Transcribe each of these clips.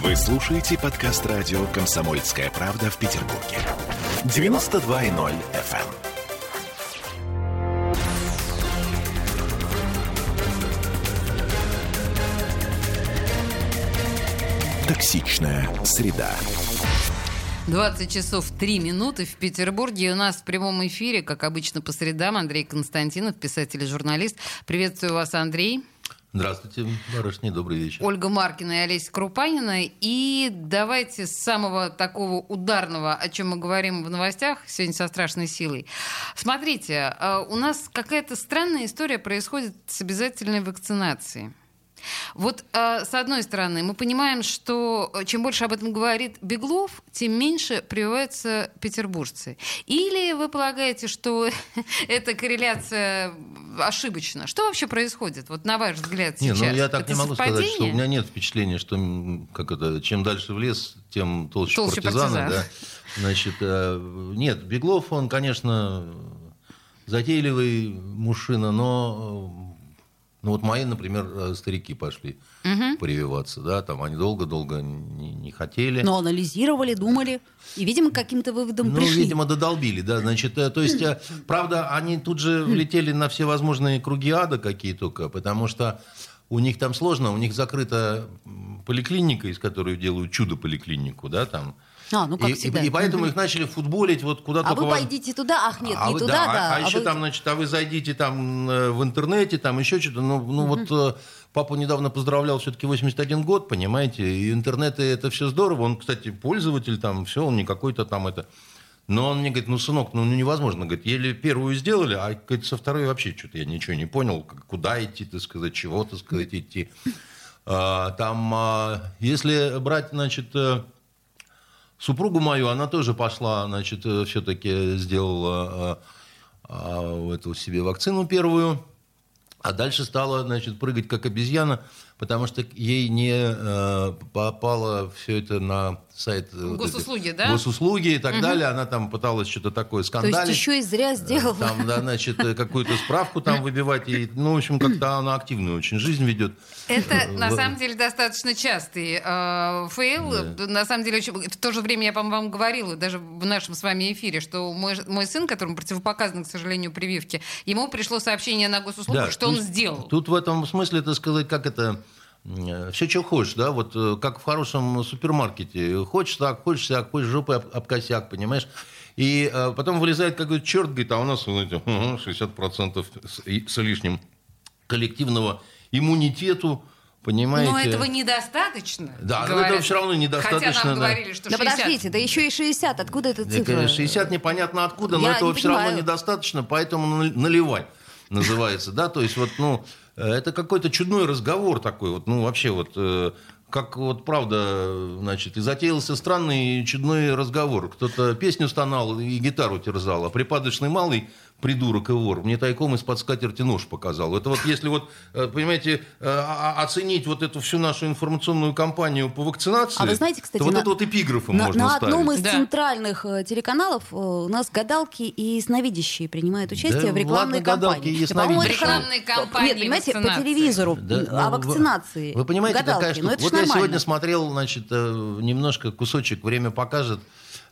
Вы слушаете подкаст радио «Комсомольская правда» в Петербурге. 92.0 FM. Токсичная среда. 20 часов 3 минуты в Петербурге. У нас в прямом эфире, как обычно, по средам Андрей Константинов, писатель и журналист. Приветствую вас, Андрей. Здравствуйте, барышни, добрый вечер. Ольга Маркина и Олеся Крупанина. И давайте с самого такого ударного, о чем мы говорим в новостях сегодня со страшной силой. Смотрите, э, у нас какая-то странная история происходит с обязательной вакцинацией. Вот э, с одной стороны, мы понимаем, что э, чем больше об этом говорит Беглов, тем меньше прививаются петербуржцы. Или вы полагаете, что эта корреляция ошибочна? Что вообще происходит? Вот на ваш взгляд сейчас? Не, ну я так это не могу совпадение? сказать, что у меня нет впечатления, что как это, чем дальше в лес, тем толще, Толще партизаны. партизан. Да. Значит, э, нет, Беглов, он, конечно, затейливый мужчина, но э, ну вот мои, например, э, старики пошли прививаться, да, там они долго-долго не, не хотели. Но анализировали, думали. И, видимо, каким-то выводам Ну, пришли. видимо, додолбили, да, значит, э, то есть, э, правда, они тут же влетели на все возможные круги ада какие только, потому что у них там сложно, у них закрыта поликлиника, из которой делают чудо-поликлинику, да, там. А, ну, как и, и- всегда. и поэтому их начали футболить вот куда А вы пойдите туда, ах, нет, а не вы- туда, а- да. А, еще вы- там, значит, а вы зайдите там э, в интернете, там еще что-то. Ну, ну вот э, папу недавно поздравлял, все-таки 81 год, понимаете, и интернет и это все здорово. Он, кстати, пользователь там, все, он не какой-то там это. Но он мне говорит, ну, сынок, ну невозможно, говорит, еле первую сделали, а говорит, со второй вообще что-то я ничего не понял, куда идти, так сказать, чего, так сказать, идти. А, там, а, если брать, значит, э, Супругу мою, она тоже пошла, значит, все-таки сделала э, э, эту себе вакцину первую, а дальше стала, значит, прыгать как обезьяна, потому что ей не э, попало все это на сайт... э, вот Госуслуги, эти- да? Госуслуги и так далее. Она там пыталась что-то такое То скандалить. есть еще и зря сделал. Там, да, значит, э, какую-то справку там выбивать. И, ну, в общем, как-то она активную очень жизнь ведет. Это, на самом деле, достаточно частый э, фейл. На самом деле, очень... в то же время я, по-моему, вам говорила, даже в нашем с вами эфире, что мой, мой сын, которому противопоказаны, к сожалению, прививки, ему пришло сообщение на госуслугах, Да, что то он сделал. Тут в этом смысле, так сказать, как это... Все, что хочешь, да, вот э, как в хорошем супермаркете. Хочешь так, хочешь так, хочешь жопой об, об косяк, понимаешь? И э, потом вылезает какой-то черт, говорит, а у нас, знаете, ага, 60% с, с лишним коллективного иммунитету, понимаете? Но этого недостаточно. Да, но говорят. этого всё равно недостаточно, Хотя нам да. говорили, что Да 60. подождите, да еще и 60. Откуда эта Да, цифра? конечно, 60 непонятно откуда, но Я этого не все равно понимаю. недостаточно, поэтому нали- наливай называется, да, то есть вот, ну, э, это какой-то чудной разговор такой, вот, ну, вообще вот, э, как вот правда, значит, и затеялся странный чудной разговор. Кто-то песню стонал и гитару терзал, а припадочный малый придурок и вор мне тайком из-под скатерти нож показал. Это вот если вот, э, понимаете, э, оценить вот эту всю нашу информационную кампанию по вакцинации, А вы знаете, кстати, то вот на- это вот эпиграфом На, можно на ставить. одном из Да. центральных э, телеканалов у нас гадалки и сновидящие принимают участие Да в рекламной ладно, гадалки кампании. и Да, сновидящие. Рекламной кампании Нет, понимаете, по вакцинации. телевизору Да, м, ну, о вы- вакцинации. Вы, понимаете, гадалки. штука? Ну, это ж вот я нормально. сегодня смотрел, значит, немножко кусочек «Время покажет».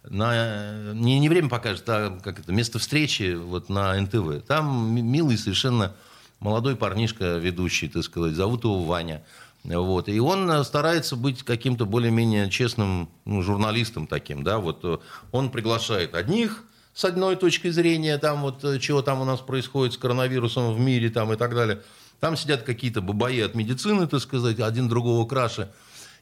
На, не, не «Время покажет», а как это, место встречи вот на НТВ. Там ми- милый совершенно молодой парнишка ведущий, так сказать, зовут его Ваня. Вот. И он э, старается быть каким-то более-менее честным ну, журналистом таким, да, вот э, он приглашает одних с одной точки зрения, там вот, э, чего там у нас происходит с коронавирусом в мире там и так далее. Там сидят какие-то бабаи от медицины, так сказать, один другого краше.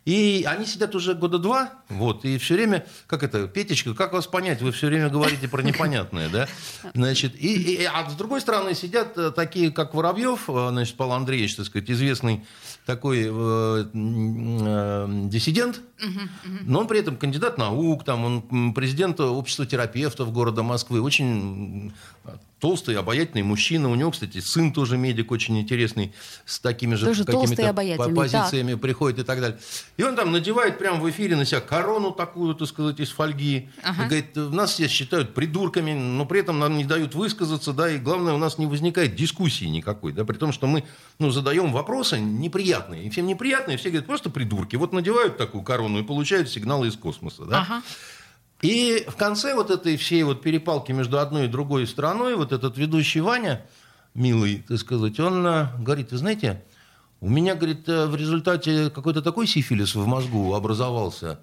И они сидят уже года два, вот, и все время, как это, Петечка, как вас понять, вы все время говорите про непонятное, да? Значит, и, и- а с другой стороны сидят э, такие, как Воробьев, э, значит, Павел Андреевич, так сказать, известный такой э, э, диссидент, но он при этом кандидат наук, там, он президент общества терапевтов города Москвы, очень толстый, обаятельный мужчина. У него, кстати, сын тоже медик, очень интересный, с такими же Тоже какими-то позициями приходит и так далее. И он там надевает прямо в эфире на себя корону такую, так сказать, из фольги. Ага. И говорит, нас все считают придурками, но при этом нам не дают высказаться, да, и главное, у нас не возникает дискуссии никакой, да, при том, что мы, ну, задаем вопросы неприятные. И всем неприятные, все говорят, просто придурки. Вот надевают такую корону и получают сигналы из космоса, да. Ага. И в конце вот этой всей вот перепалки между одной и другой страной, вот этот ведущий Ваня, милый, так сказать, он э, говорит, вы знаете, у меня, говорит, э, в результате какой-то такой сифилис в мозгу образовался,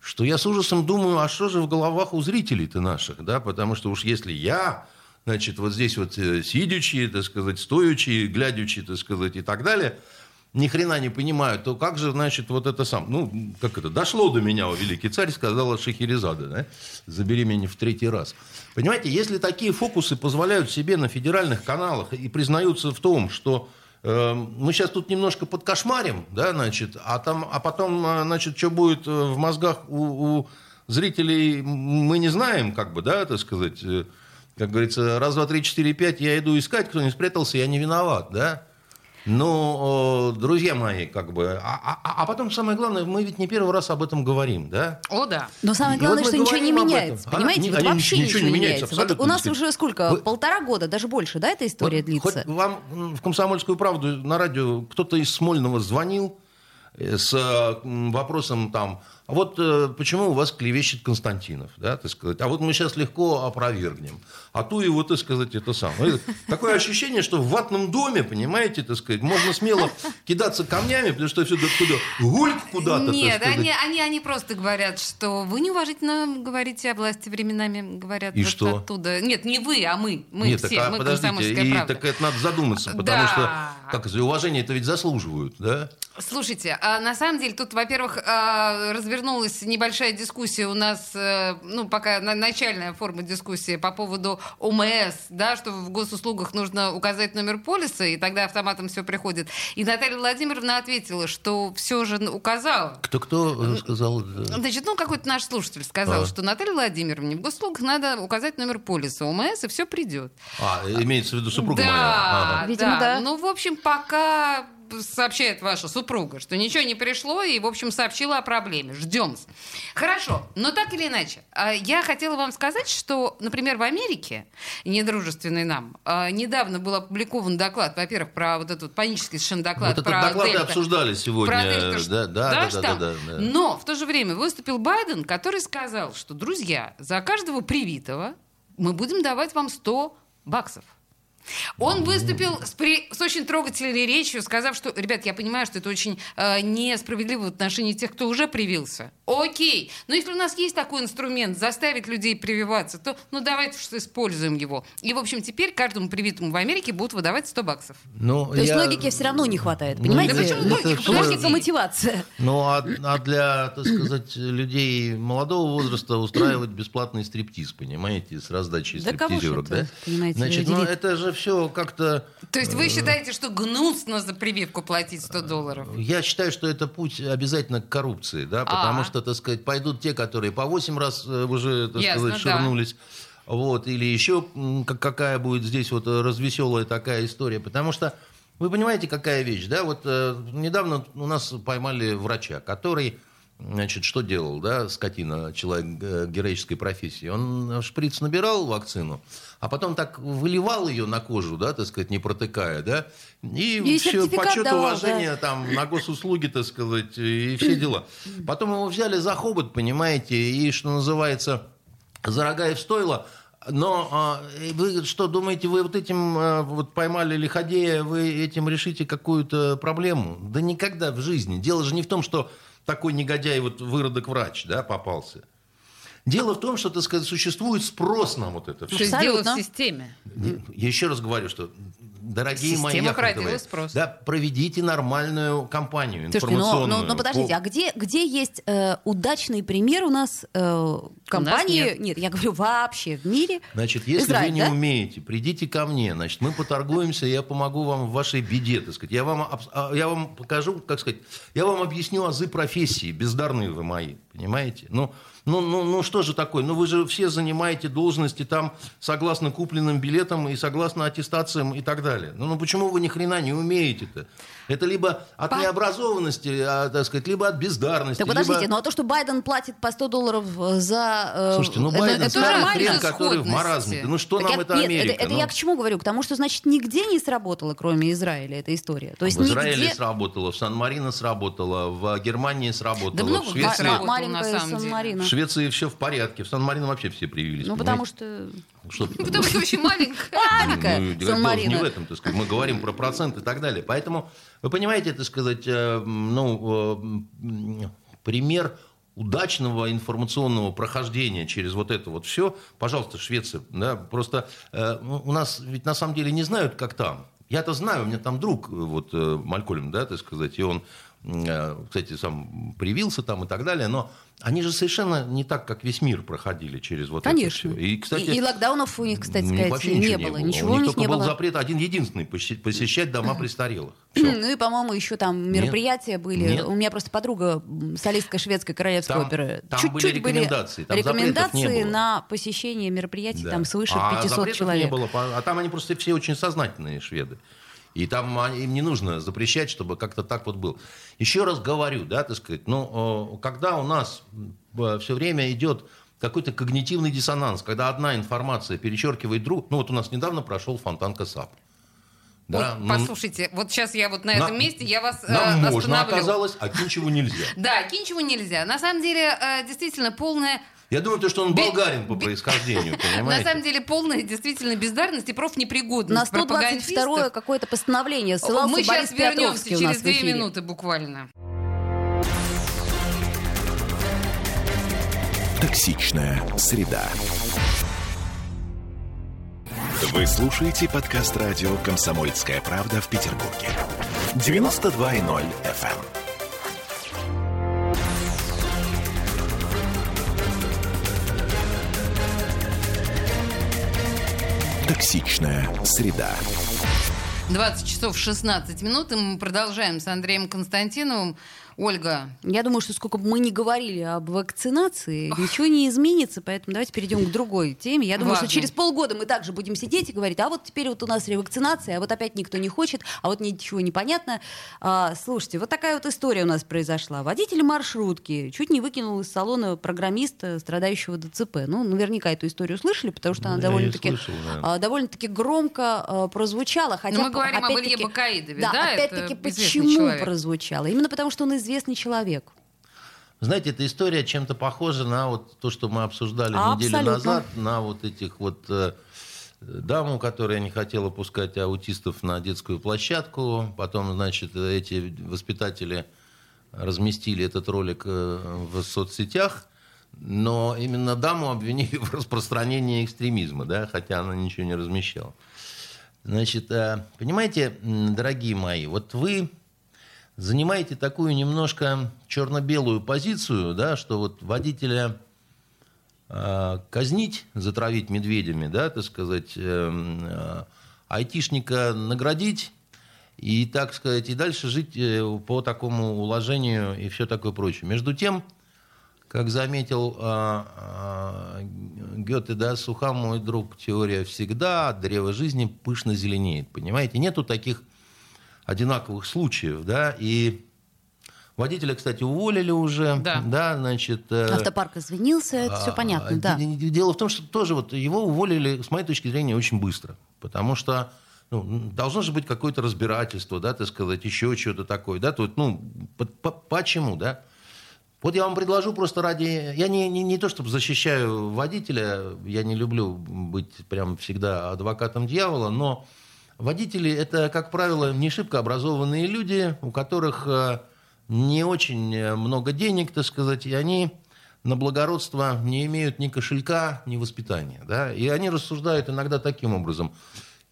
что я с ужасом думаю, а что же в головах у зрителей-то наших, да, потому что уж если я, значит, вот здесь вот э, сидячи, так сказать, стоячи, глядячи, так сказать, и так далее, ни хрена не понимаю, то как же, значит, вот это сам, ну, как это, дошло до меня, о великий царь, сказала Шахерезада, да, забери меня в третий раз. Понимаете, если такие фокусы позволяют себе на федеральных каналах и признаются в том, что э, мы сейчас тут немножко подкошмарим, да, значит, а, там, а потом, э, значит, что будет э, в мозгах у, у зрителей, мы не знаем, как бы, да, так сказать, э, как говорится, раз, два, три, четыре, пять, я иду искать, кто не спрятался, я не виноват, да. Но, э, друзья мои, как бы, а, а- а потом самое главное, мы ведь не первый раз об этом говорим, да? О, да. Но самое главное, вот что ничего не меняется. этом. А, Понимаете, не- вот они- вообще ничего ничего не меняется, меняется. Вот у нас уже сколько? Вы- Полтора года, даже больше, да, эта история Вот длится? Хоть вам в «Комсомольскую правду» на радио кто-то из Смольного звонил э, с вопросом там, а вот э, почему у вас клевещет Константинов, да, так сказать, а вот мы сейчас легко опровергнем, а ту его, так сказать, это самое. Такое ощущение, что в ватном доме, понимаете, так сказать, можно смело кидаться камнями, потому что все туда гульк куда-то, Нет, они, они, они просто говорят, что вы неуважительно говорите о власти временами, говорят И вот что? оттуда. Нет, не вы, а мы. Мы Нет, все, так, а мы подождите, и правда. так это надо задуматься, потому Да. что, как уважение это ведь заслуживают, да? Слушайте, а на самом деле тут, во-первых, а, развернулась небольшая дискуссия у нас, э, ну, пока на- начальная форма дискуссии по поводу ОМС, да, что в госуслугах нужно указать номер полиса, и тогда автоматом все приходит. И Наталья Владимировна ответила, что все же указала. Кто-кто сказал? Значит, ну, какой-то наш слушатель сказал, А. что Наталье Владимировне в госуслугах надо указать номер полиса ОМС, и все придет. А, имеется в виду супруга да, моя. Ага. Видимо, да. Ну, в общем, пока сообщает ваша супруга, что ничего не пришло, и, в общем, сообщила о проблеме. Ждем. Хорошо, но так или иначе, а, я хотела вам сказать, что, например, в Америке, недружественный нам, а, недавно был опубликован доклад, во-первых, про вот этот панический совершенно доклад Вот про этот доклад Дельта. обсуждали сегодня. Про Дельта, Да, да, да, да, штамм? да, да. Но в то же время выступил Байден, который сказал, что, друзья, за каждого привитого мы будем давать вам 100 баксов. Он выступил с, при- с очень трогательной речью, сказав, что, ребят, я понимаю, что это очень э, несправедливо в отношении тех, кто уже привился. Окей, но если у нас есть такой инструмент заставить людей прививаться, то ну давайте что используем его. И, в общем, теперь каждому привитому в Америке будут выдавать 100 баксов. Ну, То есть я- логики все равно не хватает, Ну, понимаете? да почему логика? всё- Логика мотивация. Ну, а, а для, так сказать, людей молодого возраста устраивать бесплатный стриптиз, понимаете, с раздачей Да стриптизерок, да? понимаете, Значит, ну это же все как-то... То есть вы считаете, что гнусно за прививку платить 100 долларов? Я считаю, что это путь обязательно к коррупции, да, потому А. что, так сказать, пойдут те, которые по 8 раз э, уже, так Ясно, сказать, да. ширнулись. Вот, или еще какая будет здесь вот э, развеселая такая история. Потому что вы понимаете, какая вещь, да? Вот э, недавно у нас поймали врача, который, значит, что делал, да, скотина, человек э, героической профессии. Он шприц набирал вакцину, а потом так выливал ее на кожу, да, так сказать, не протыкая, да, и, И все почет давал, уважения там на госуслуги, так сказать, и все дела. Потом его взяли за хобот, понимаете, и, что называется, за рога и в стойло. Но а, вы что, думаете, вы вот этим а, вот поймали лиходея, вы этим решите какую-то проблему? Да никогда в жизни. Дело же не в том, что такой негодяй, вот выродок врач, да, попался. Дело в том, что, так сказать, существует спрос на вот это То все. есть дело в Абсолютно. системе. Я еще раз говорю, что, дорогие мои Система яхонтовые, породила спрос. да, проведите нормальную кампанию Слушайте, но, информационную. но, но подождите, По- а где, где есть э, удачный пример у нас э, компании? нет. я говорю вообще в мире. Значит, если Израиль, вы не да? умеете, придите ко мне, значит, мы поторгуемся, я помогу вам в вашей беде, так сказать. Я вам, а, я вам покажу, как сказать, я вам объясню азы профессии, бездарные вы мои, понимаете? Ну, ну, ну, ну что же такое? Ну вы же все занимаете должности там согласно купленным билетам и согласно аттестациям и так далее. Ну, ну почему вы ни хрена не умеете-то? Это либо от По- необразованности, а, так сказать, либо от бездарности. Так подождите, либо... ну а то, что Байден платит по 100 долларов э, за... э, Слушайте, ну это- Байден это старый нормально? хрен, который в маразме. Ну что Так нам я- это нет, Америка? Это, это ну? я к чему говорю? К тому, что, значит, нигде не сработала, кроме Израиля, эта история. То есть в Израиле нигде... сработало, в Сан-Марино сработало, в Германии сработало, Да много в Швеции... сработало. на Маленькая самом деле. Сан-Марино. В Швеции все в порядке, в Сан-Марино вообще все привились. Ну, потому что... что... Потому что очень маленькая. Маленькая Ну, дело не в этом, так сказать. Мы говорим про процент и так далее. Поэтому, вы понимаете, это сказать, э, ну, э, пример удачного информационного прохождения через вот это вот все, пожалуйста, Швеция, да, просто э, ну, у нас ведь на самом деле не знают, как там. Я-то знаю, у меня там друг, э, вот э, Малькольм, да, так сказать, и он, кстати, сам привился там и так далее, но они же совершенно не так, как весь мир проходили через вот Конечно. это все. И, кстати, и, и локдаунов у них, кстати сказать, вообще не не было. Ничего у них у них только не был было. запрет один единственный посещать дома престарелых. Всё. Ну и, по-моему, еще там мероприятия были. Нет. У меня просто подруга, солистка шведской королевской Там- оперы. там Чуть-чуть были рекомендации, там рекомендации на посещение мероприятий Да. там свыше а 500 запретов человек. не было, а там они просто все очень сознательные шведы. И там им не нужно запрещать, чтобы как-то так вот было. Еще раз говорю, да, так сказать, ну, э, когда у нас все время идет какой-то когнитивный диссонанс, когда одна информация перечеркивает другую, ну вот у нас недавно прошел фонтан Касап. Да, Вот, ну, послушайте, вот сейчас я вот на на- этом месте, я вас э, нам можно остановлю. оказалось, а ничего нельзя. Да, Кинчеву нельзя. На самом деле, э, действительно, полная... Я думаю, то, что он болгарин по происхождению, На понимаете? самом деле, полная действительно бездарность и профнепригодность На 122 пропагандистов. какое-то постановление ссылался Мы сейчас вернемся через две минуты буквально. Токсичная среда. Вы слушаете подкаст радио «Комсомольская правда» в Петербурге. 92.0 FM. Токсичная среда. 20 часов 16 минут, и мы продолжаем с Андреем Константиновым. Ольга, Я думаю, что сколько бы мы ни говорили об вакцинации, ничего не изменится, поэтому давайте перейдем к другой теме. Я думаю, Важно. что через полгода мы также будем сидеть и говорить, а вот теперь вот у нас ревакцинация, а вот опять никто не хочет, а вот ничего не понятно. А, слушайте, вот такая вот история у нас произошла. Водитель маршрутки чуть не выкинул из салона программиста, страдающего ДЦП. Ну, наверняка эту историю слышали, потому что она довольно-таки да. а, довольно-таки громко а, прозвучала. Хотя, Ну, мы говорим об Илье Бакаидове, Да, да, опять-таки, почему человек. прозвучало? Именно потому, что он известный человек. Знаете, эта история чем-то похожа на вот то, что мы обсуждали неделю Абсолютно. назад, на вот этих вот э, даму, которая не хотела пускать аутистов на детскую площадку. Потом, значит, эти воспитатели разместили этот ролик э, в соцсетях. Но именно даму обвинили в распространении экстремизма, да, хотя она ничего не размещала. Значит, э, понимаете, дорогие мои, вот вы занимаете такую немножко черно-белую позицию, да, что вот водителя э, казнить, затравить медведями, да, так сказать, э, айтишника наградить и, так сказать, и дальше жить э, по такому уложению и все такое прочее. Между тем, как заметил э, э, Гёте, да, суха, мой друг, теория всегда, от древа жизни пышно зеленеет. Понимаете, нету таких одинаковых случаев, да, и водителя, кстати, уволили уже, Да. значит... э, Автопарк извинился, это все а, понятно, а, да. Дело в том, что тоже вот его уволили, с моей точки зрения, очень быстро. Потому что ну, должно же быть какое-то разбирательство, да, так сказать, еще что-то такое. Да, тут, ну, по- по- почему, да? Вот я вам предложу просто ради... Я не, не, не то, чтобы защищаю водителя, я не люблю быть прям всегда адвокатом дьявола, но водители – это, как правило, не шибко образованные люди, у которых э, не очень э, много денег, так сказать, и они на благородство не имеют ни кошелька, ни воспитания. Да? И они рассуждают иногда таким образом.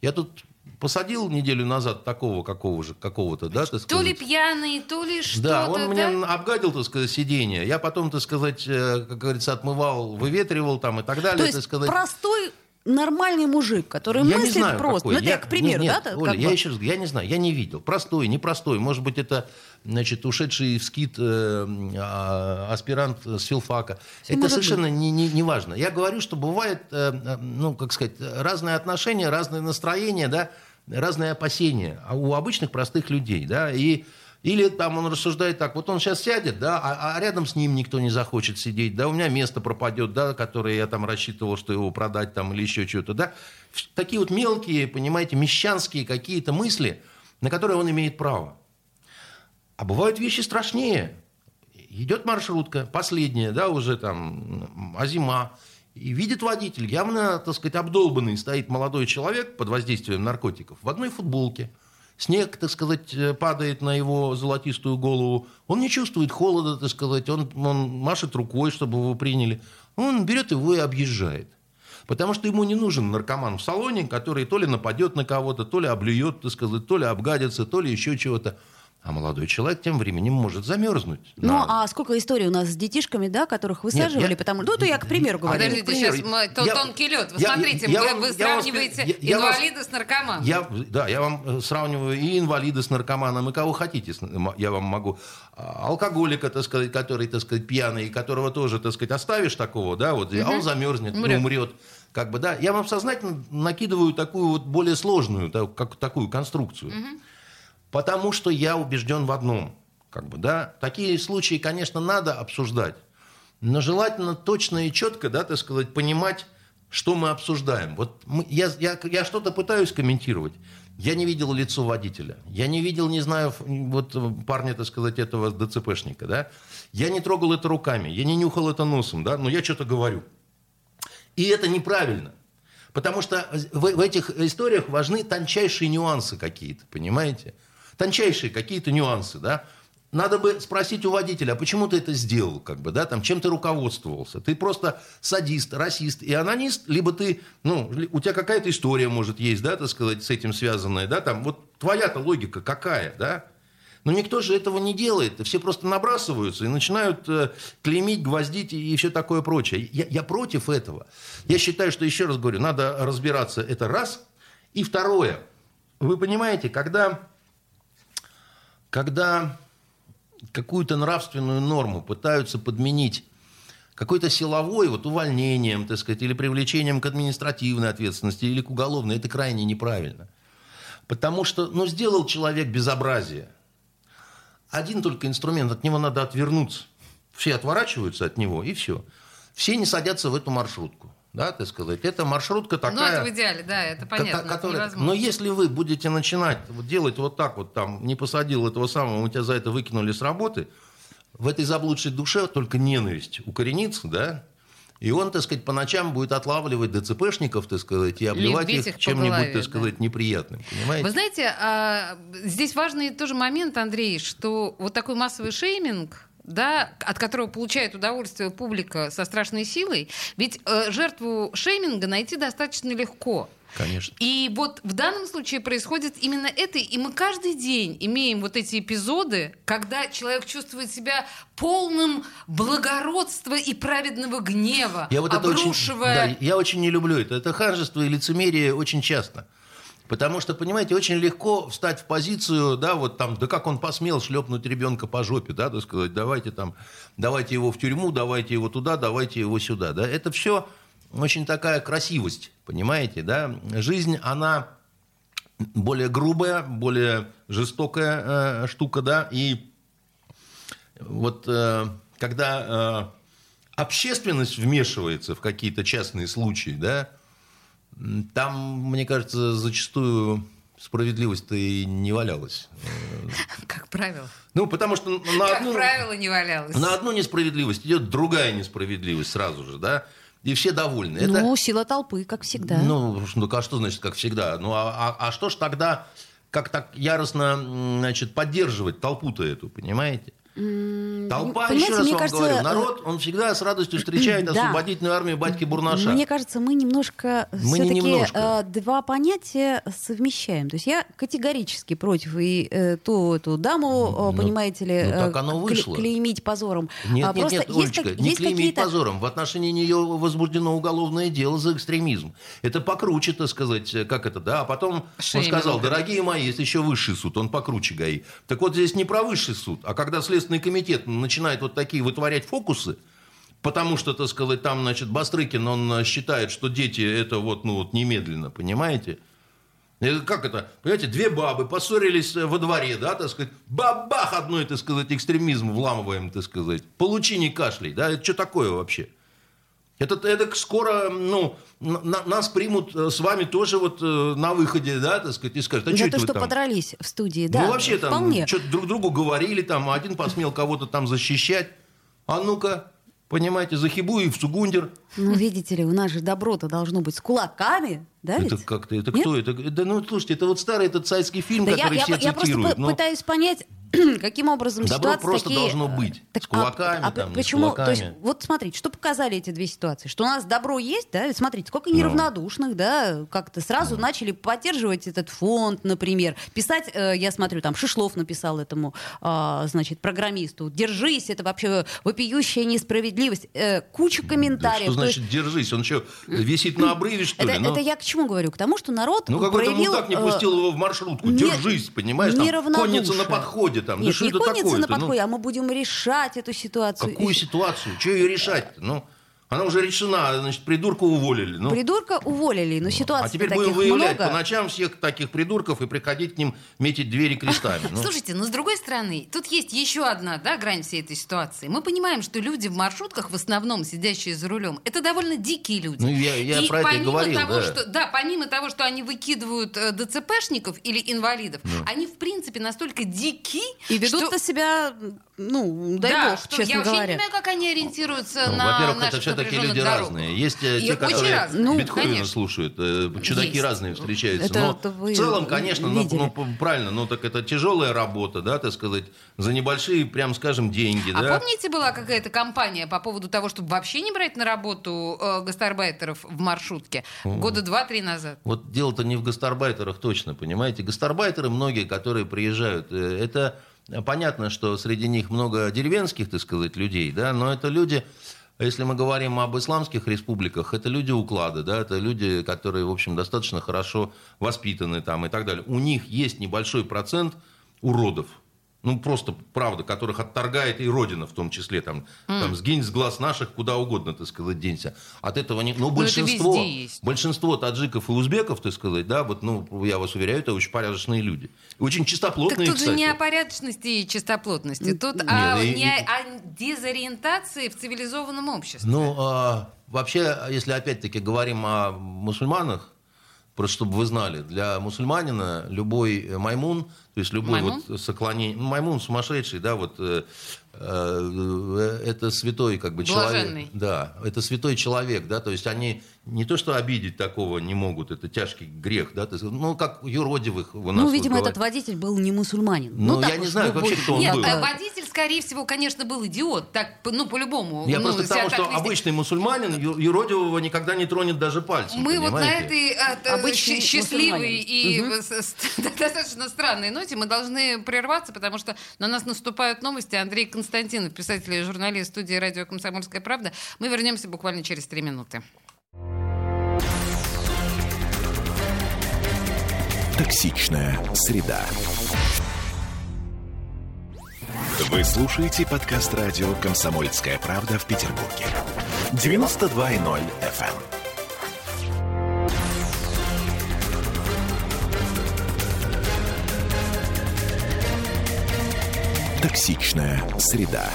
Я тут посадил неделю назад такого какого же, какого-то, да, так то ли сказать. пьяный, то ли что-то. Да, он мне да? обгадил, так сказать, сиденье. Я потом, так сказать, э, как говорится, отмывал, выветривал там и так далее. То так есть сказать. простой нормальный мужик, который Я не мыслит знаю, просто. какой. Ну, это Я- я, к примеру, нет, да? нет, Оля, я бы. еще раз говорю, я не знаю, я не видел. Простой, непростой. Может быть, это, значит, ушедший в скит э, а, аспирант с филфака. это может совершенно не, не, не важно. Я говорю, что бывает, э, э, ну, как сказать, разные отношения, разные настроения, да. разные опасения у обычных простых людей, да, и или там он рассуждает так, вот он сейчас сядет, да, а, а рядом с ним никто не захочет сидеть, да, у меня место пропадет, да, которое я там рассчитывал, что его продать там или еще что-то, да. Такие вот мелкие, понимаете, мещанские какие-то мысли, на которые он имеет право. А бывают вещи страшнее. Идет маршрутка, последняя, да, уже там, а зима, и видит водитель, явно, так сказать, обдолбанный стоит молодой человек под воздействием наркотиков в одной футболке – Снег, так сказать, э, падает на его золотистую голову. Он не чувствует холода, так сказать. Он, он машет рукой, чтобы его приняли. Он берет его и объезжает. Потому что ему не нужен наркоман в салоне, который то ли нападет на кого-то, то ли облюет, так сказать, то ли обгадится, то ли еще чего-то. А молодой человек тем временем может замерзнуть. Ну, на... а сколько историй у нас с детишками, да, которых высаживали? Нет, я... потому... Ну, это я к примеру говорю. Подождите, сейчас мы... я... тонкий лед. Вы я... смотрите, я... вы, вы сравниваете я... Я... инвалида я... с наркоманом. Я... Да, я вам э, сравниваю и инвалида с наркоманом, и кого хотите, я вам могу. А, алкоголика, так сказать, который, так сказать, пьяный, которого тоже, так сказать, оставишь такого, да, вот, угу. а он замерзнет, умрет. умрет. Как бы, да, я вам сознательно накидываю такую вот более сложную, так, как, такую конструкцию. Угу. Потому что я убежден в одном. Как бы, да? Такие случаи, конечно, надо обсуждать. Но желательно точно и четко, да, так сказать, понимать, что мы обсуждаем. Вот мы, я, я, я что-то пытаюсь комментировать. Я не видел лицо водителя. Я не видел, не знаю, вот парня, так сказать, этого ДЦПшника, да. Я не трогал это руками, я не нюхал это носом, да, но я что-то говорю. И это неправильно. Потому что в, в этих историях важны тончайшие нюансы какие-то, понимаете? Тончайшие какие-то нюансы, да, надо бы спросить у водителя, а почему ты это сделал, как бы, да, там, чем ты руководствовался? Ты просто садист, расист и анонист, либо ты, ну, у тебя какая-то история, может, есть, да, так сказать, с этим связанная, да, там, вот твоя-то логика какая, да? Но никто же этого не делает. Все просто набрасываются и начинают э, клеймить, гвоздить и все такое прочее. Я, я против этого. Я считаю, что, еще раз говорю, надо разбираться, это раз. И второе. Вы понимаете, когда когда какую-то нравственную норму пытаются подменить какой-то силовой, вот увольнением, так сказать, или привлечением к административной ответственности, или к уголовной, это крайне неправильно. Потому что, ну, сделал человек безобразие. Один только инструмент, от него надо отвернуться. Все отворачиваются от него, и все. Все не садятся в эту маршрутку да, так сказать. Это маршрутка такая... Ну, это в идеале, да, это понятно, которая, Но если вы будете начинать делать вот так вот, там, не посадил этого самого, мы тебя за это выкинули с работы, в этой заблудшей душе только ненависть укоренится, да, и он, так сказать, по ночам будет отлавливать ДЦПшников, так сказать, и обливать их, их чем-нибудь, так сказать, да. неприятным. Понимаете? Вы знаете, а, здесь важный тоже момент, Андрей, что вот такой массовый шейминг, да, от которого получает удовольствие публика со страшной силой, ведь э, жертву шейминга найти достаточно легко. Конечно. И вот в данном случае происходит именно это, и мы каждый день имеем вот эти эпизоды, когда человек чувствует себя полным благородства и праведного гнева, я вот обрушивая... Это очень, да, я очень не люблю это. Это ханжество и лицемерие очень часто. Потому что, понимаете, очень легко встать в позицию, да, вот там, да как он посмел шлепнуть ребенка по жопе, да, так сказать, давайте там, давайте его в тюрьму, давайте его туда, давайте его сюда, да. Это все очень такая красивость, понимаете, да. Жизнь, она более грубая, более жестокая э, штука, да, и вот э, когда э, общественность вмешивается в какие-то частные случаи, да, там, мне кажется, зачастую справедливость-то и не валялась. Как правило. Ну, потому что на как одну... правило, не валялась. На одну несправедливость идет другая несправедливость сразу же, да? И все довольны. Это... Ну, сила толпы, как всегда. Ну, ну а что значит, как всегда? Ну, а, а, а что ж тогда, как так яростно, значит, поддерживать толпу-то эту, понимаете? Толпа, Понимаете, еще раз вам кажется, говорю, народ, он всегда с радостью встречает да. освободительную армию батьки Бурнаша. Мне кажется, мы немножко мы все-таки немножко. Э, два понятия совмещаем. То есть я категорически против и э, ту эту даму, ну, понимаете ли, ну, так оно вышло. клеймить позором. Нет, а нет, нет, Олечка, есть, не есть клеймить позором. В отношении нее возбуждено уголовное дело за экстремизм. Это покруче, так сказать, как это, да. А потом Что он сказал, дорогие мои, есть еще высший суд, он покруче ГАИ. Так вот здесь не про высший суд, а когда следствие Следственный комитет начинает вот такие вытворять фокусы, потому что, так сказать, там, значит, Бастрыкин, он считает, что дети это вот, ну, вот немедленно, понимаете? Э, Как это? Понимаете, две бабы поссорились э, во дворе, да, так сказать, бабах одной, так сказать, экстремизм вламываем, так сказать. Получи, не кашляй, да, это что такое вообще? Это, это скоро, ну, на- нас примут э, с вами тоже вот э, на выходе, да, так сказать, и скажут, а За что то, это что там? подрались в студии, да. ну, вообще там вполне. что-то друг другу говорили, там, один посмел кого-то там защищать. А ну-ка, понимаете, захибу и в Сугундер. Ну, видите ли, у нас же добро-то должно быть с кулаками, да Это ведь? как-то, это Нет? кто? Это, да, ну, слушайте, это вот старый этот цайский фильм, Да я, который я- все я просто цитируют. п- Ну, пытаюсь понять, каким образом Добро ситуации просто такие... должно быть. Так, С кулаками а, а там, не с почему? То есть, кулаками. вот смотрите, что показали эти две ситуации? Что у нас добро есть, да? Смотрите, сколько Ну. неравнодушных, да, как-то сразу начали поддерживать этот фонд, например. Писать, э, я смотрю, там Шишлов написал этому, а, значит, программисту, держись, это вообще вопиющая несправедливость. Э, куча да комментариев. что То есть значит держись? Он что, висит на обрыве, что это, ли? Ну, это я к чему говорю? К тому, что народ ну какой-то проявил... мудак не э, пустил его в маршрутку. Держись, понимаешь? Там конница на подходе. Там. Нет, да что не это конница такое на подходе, а мы будем решать эту ситуацию. Какую ситуацию? Что ее решать-то? Ну, она уже решена, значит, придурка уволили. Ну, Придурка уволили, но ситуаций а теперь таких будем выявлять много. по ночам всех таких придурков и приходить к ним метить двери крестами. Ну, Слушайте, но с другой стороны, тут есть еще одна да, грань всей этой ситуации. Мы понимаем, что люди в маршрутках, в основном сидящие за рулем, это довольно дикие люди. Ну, я- я и про это и помимо говорил, того, да. Что, да, помимо того, что они выкидывают э, ДЦПшников или инвалидов, они, в принципе, настолько дики, И ведут что... себя, ну, дай да, бог, что честно я вообще говоря. не понимаю, как они ориентируются Ну, на Во-первых, это все-таки напряженных люди дорогах. разные. Есть э, И те, которые разные. Ну, Бетховена конечно. слушают. э, Чудаки Есть. разные встречаются. Это- но это вы в целом, конечно, ну, видели. ну, правильно, ну так это тяжелая работа, да, так сказать, за небольшие, прям скажем, деньги, А да. помните, была какая-то кампания по поводу того, чтобы вообще не брать на работу э, гастарбайтеров в маршрутке? Года два-три назад. Вот дело-то не в гастарбайтерах точно, понимаете. Гастарбайтеры многие, которые приезжают, э, это понятно, что среди них много деревенских, так сказать, людей, да, но это люди, если мы говорим об исламских республиках, это люди уклада, да, это люди, которые, в общем, достаточно хорошо воспитаны там и так далее. У них есть небольшой процент уродов. Ну, просто, правда, которых отторгает и Родина в том числе. Там, там сгинь с глаз наших куда угодно, так сказать, денься. От этого не... Ну, это большинство, большинство таджиков и узбеков, так сказать, да, вот, ну, я вас уверяю, это очень порядочные люди. И очень Так чистоплотные, тут же кстати. не о порядочности и чистоплотности, тут Нет, о, и- не о, о дезориентации в цивилизованном обществе. Ну, а, вообще, если опять-таки говорим о мусульманах, просто чтобы вы знали, для мусульманина любой маймун, то есть любой Маймун? вот соклонение, ну, маймун сумасшедший, да, вот э, э, это святой как бы Блаженный. человек. Да, это святой человек, да, то есть они не то что обидеть такого не могут, это тяжкий грех, да, то есть, ну, как юродивых у нас Ну, вот видимо, говорят. этот водитель был не мусульманин. Ну, так я не знаю вообще, кто он Нет, был. э, водитель, скорее всего, конечно, был идиот. Так, ну, по-любому. Я ну, просто к себя тому, так что вести. обычный мусульманин юродивого никогда не тронет даже пальцем. Мы вот на понимаете? этой э, т- Обычный щ- счастливой мусульманин. и э, с- достаточно странной ноте мы должны прерваться, потому что на нас наступают новости. Андрей Константинов, писатель и журналист студии радио «Комсомольская правда». Мы вернемся буквально через три минуты. Токсичная среда. Вы слушаете подкаст радио «Комсомольская правда» в Петербурге. 92.0 FM. Токсичная среда.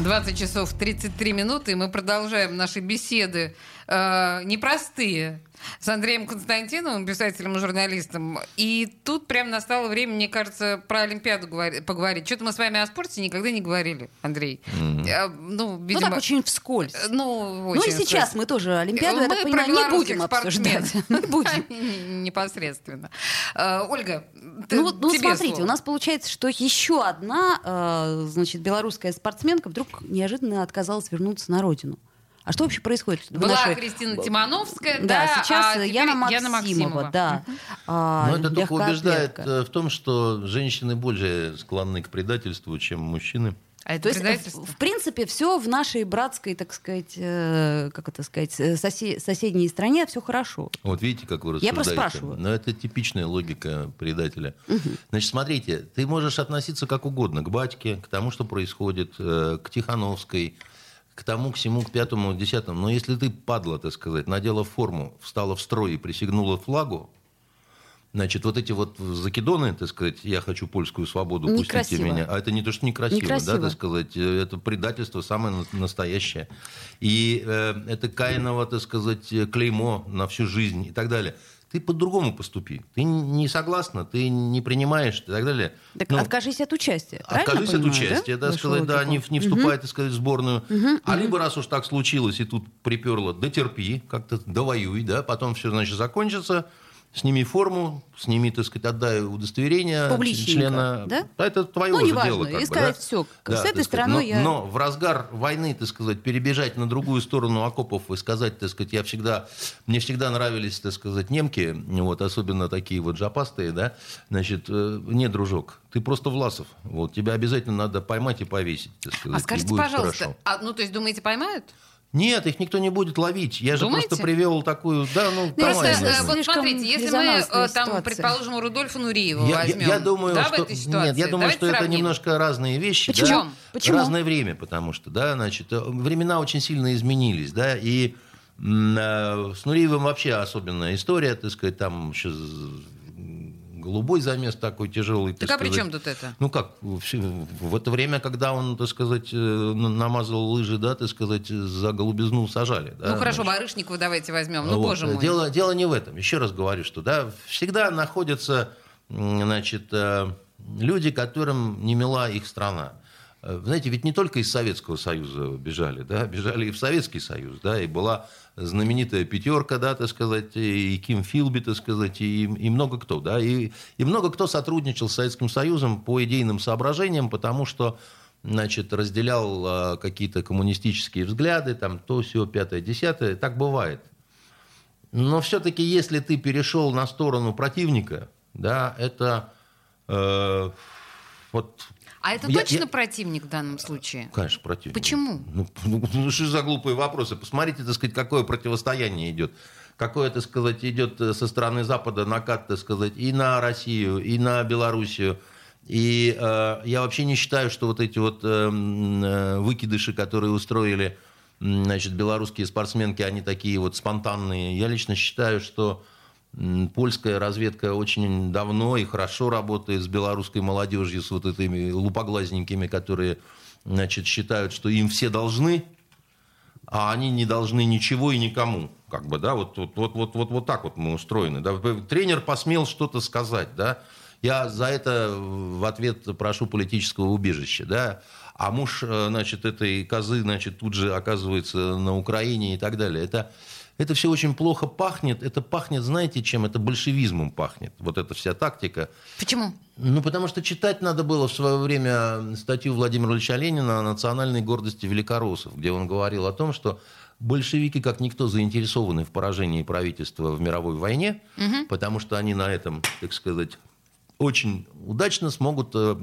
20 часов 33 минуты, и мы продолжаем наши беседы э, непростые с Андреем Константиновым, писателем и журналистом. И тут прям настало время, мне кажется, про Олимпиаду говори- поговорить. Что-то мы с вами о спорте никогда не говорили, Андрей. Э, ну, Ну, видимо... так очень вскользь. э, Ну, Ну и очень сейчас вскользь. мы тоже Олимпиаду, я Мы так про понимаю, не будем обсуждать. спортсменов. Будем. Непосредственно. Э, Ольга, Ну, ну смотрите, слово. у нас получается, что еще одна, э, значит, белорусская спортсменка вдруг неожиданно отказалась вернуться на родину. А что вообще происходит? в Была нашей- Кристина Тимановская, Да, да, сейчас а Яна Максимова, Яна Максимова. да. А, Но это только убеждает э, в том, что женщины более склонны к предательству, чем мужчины. А это То есть, предательство? в, в принципе, все в нашей братской, так сказать, э, как это сказать, э, сосе- соседней стране все хорошо. Вот видите, как вы Я рассуждаете. просто спрашиваю. Но это типичная логика предателя. Значит, смотрите, ты можешь относиться как угодно к батьке, к тому, что происходит, э, к Тихановской, к тому, к всему, к пятому, к десятому. Но если ты, падла, так сказать, надела форму, встала в строй и присягнула флагу, Значит, вот эти вот закидоны, так сказать, я хочу польскую свободу, пустите Некрасиво. меня. А это не то, что некрасиво, Некрасиво. да, так сказать, это предательство самое на- настоящее. И э, это Каиново, так сказать, клеймо на всю жизнь и так далее. Ты по-другому поступи. Ты не согласна, ты не принимаешь и так далее. Так Ну, откажись от участия. Откажись от понимаю, участия, да, вашу сказать, да, не, не вступай, так сказать, в сборную. а либо раз уж так случилось, и тут приперло, дотерпи, как-то довоюй, да, потом все, значит, закончится, сними форму, сними, так сказать, отдай удостоверение Публичненько, члена. да? Это твое Ну, же неважно, дело. как и бы, сказать, да? «Всё, с Да, этой сказать. стороной но, я- Но в разгар войны, так сказать, перебежать на другую сторону окопов и сказать, так сказать, я всегда, мне всегда нравились, так сказать, немки, вот, особенно такие вот жопастые, да, значит, э, не, дружок, ты просто Власов, вот, тебя обязательно надо поймать и повесить, так сказать, А скажите, пожалуйста, хорошо. а, ну то есть думаете поймают? Нет, их никто не будет ловить. Я же Думаете? просто привел такую, да, ну, Просто, нормально. э, вот смотрите, если мы, э, там, ситуация. предположим, Рудольфа Нуриева Я, я- возьмем, я думаю, да, что в этой ситуации? нет, я думаю, Давайте что это сравним. немножко разные вещи, Почему? да? Почему? разное время, потому что, да, значит, э, времена очень сильно изменились, да, и м, с Нуриевым вообще особенная история, так сказать, там еще голубой замес такой тяжелый. Так так а при чем тут это? Ну как, в это время, когда он, так сказать, э, намазал лыжи, да, так сказать, за голубизну сажали. да, ну хорошо, значит. Барышникова давайте возьмем. Ну, Вот. боже мой. Дело, дело не в этом. Еще раз говорю, что да, всегда находятся значит, э, люди, которым не мила их страна. Э, Знаете, ведь не только из Советского Союза бежали, да, бежали и в Советский Союз, да, и была знаменитая пятерка, да, так сказать, и Ким Филби, так сказать, и, и много кто, да, и, и много кто сотрудничал с Советским Союзом по идейным соображениям, потому что значит, разделял э, какие-то коммунистические взгляды, там, то, все, пятое, десятое, так бывает. Но все-таки, если ты перешел на сторону противника, да, это э, вот, А это Я- точно я- противник в данном случае? конечно, противник. Почему? Ну, ну, ну, что за глупые вопросы? Посмотрите, так сказать, какое противостояние идет. Какое, так сказать, идет э, со стороны Запада накат, так сказать, и на Россию, и на Белоруссию. И э, я вообще не считаю, что вот эти вот э, м, э, выкидыши, которые устроили значит, белорусские спортсменки, они такие вот спонтанные. Я лично считаю, что польская разведка очень давно и хорошо работает с белорусской молодежью, с вот этими лупоглазненькими, которые значит, считают, что им все должны, а они не должны ничего и никому. Как бы, да, вот, вот, вот, вот, вот, вот так вот мы устроены. Да. Тренер посмел что-то сказать, да. Я за это в ответ прошу политического убежища, да. А муж, э, значит, этой козы, значит, тут же оказывается на Украине и так далее. Это, это все очень плохо пахнет. Это пахнет, знаете, чем? Это большевизмом пахнет. Вот эта вся тактика. Почему? Ну, потому что читать надо было в свое время статью Владимира Ильича Ленина о национальной гордости великороссов, где он говорил о том, что большевики, как никто, заинтересованы в поражении правительства в мировой войне, потому что они на этом, так сказать, очень удачно смогут э,